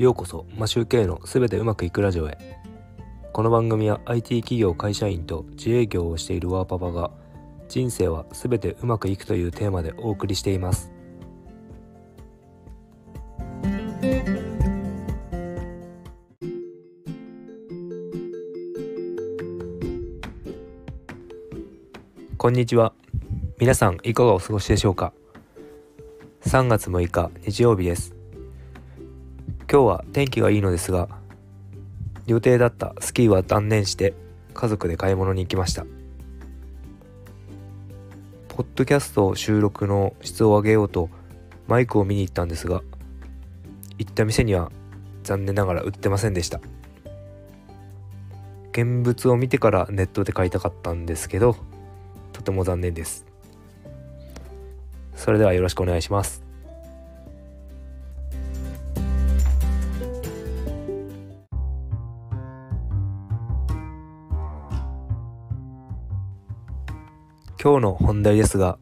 ようこそマシューケイのすべてうまくいくラジオへ。この番組は IT 企業会社員と自営業をしているワーパパが人生はすべてうまくいくというテーマでお送りしています。こんにちは。皆さんいかがお過ごしでしょうか？3月6日日曜日です。今日は天気がいいのですが予定だったスキーは断念して家族で買い物に行きました。ポッドキャスト収録の質を上げようとマイクを見に行ったんですが行った店には残念ながら売ってませんでした。現物を見てからネットで買いたかったんですけどとても残念です。それではよろしくお願いします。今日の本題ですが、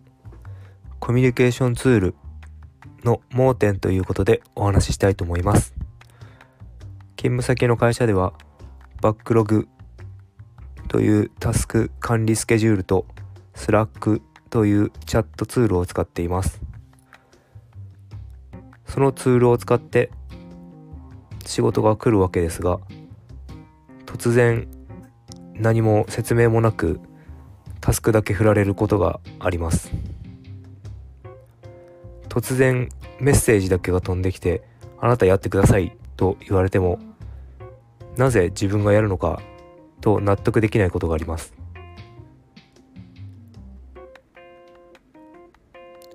コミュニケーションツールの盲点ということでお話ししたいと思います。勤務先の会社では、Backlog というタスク管理スケジュールと、 Slack というチャットツールを使っています。そのツールを使って仕事が来るわけですが、突然何も説明もなくタスクだけ振られることがあります。突然メッセージだけが飛んできてあなたやってくださいと言われてもなぜ自分がやるのかと納得できないことがあります。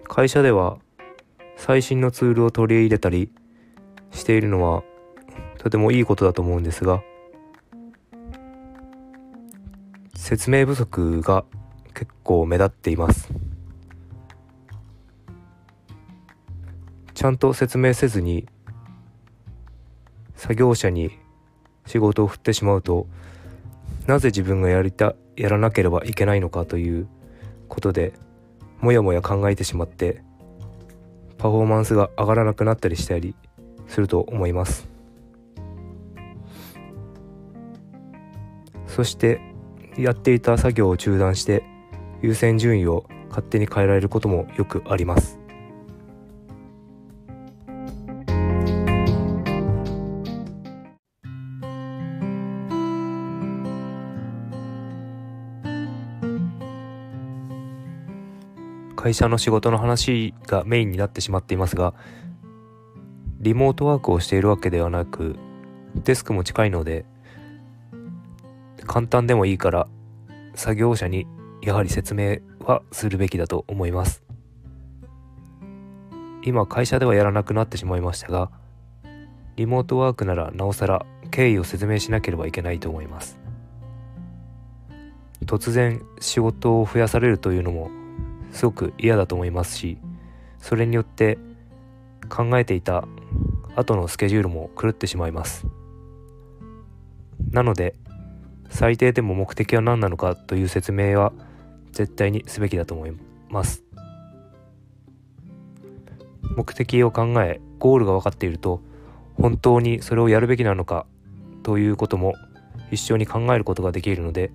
会社では最新のツールを取り入れたりしているのはとてもいいことだと思うんですが説明不足が結構目立っています。ちゃんと説明せずに作業者に仕事を振ってしまうとなぜ自分がやりたやらなければいけないのかということでもやもや考えてしまってパフォーマンスが上がらなくなったりしたりすると思います。そしてやっていた作業を中断して優先順位を勝手に変えられることもよくあります。会社の仕事の話がメインになってしまっていますがリモートワークをしているわけではなくデスクも近いので簡単でもいいから作業者にやはり説明はするべきだと思います。今会社ではやらなくなってしまいましたがリモートワークならなおさら経緯を説明しなければいけないと思います。突然仕事を増やされるというのもすごく嫌だと思いますしそれによって考えていた後のスケジュールも狂ってしまいます。なので最低でも目的は何なのかという説明は絶対にすべきだと思います。目的を考えゴールが分かっていると本当にそれをやるべきなのかということも一緒に考えることができるので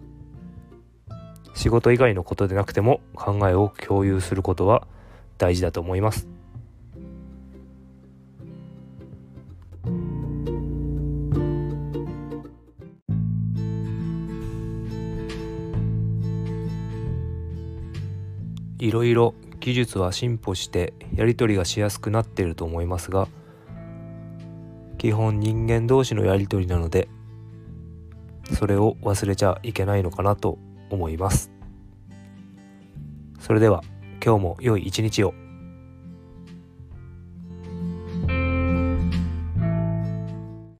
仕事以外のことでなくても考えを共有することは大事だと思います。いろいろ技術は進歩してやり取りがしやすくなっていると思いますが基本人間同士のやり取りなのでそれを忘れちゃいけないのかなと思います。それでは今日も良い一日を。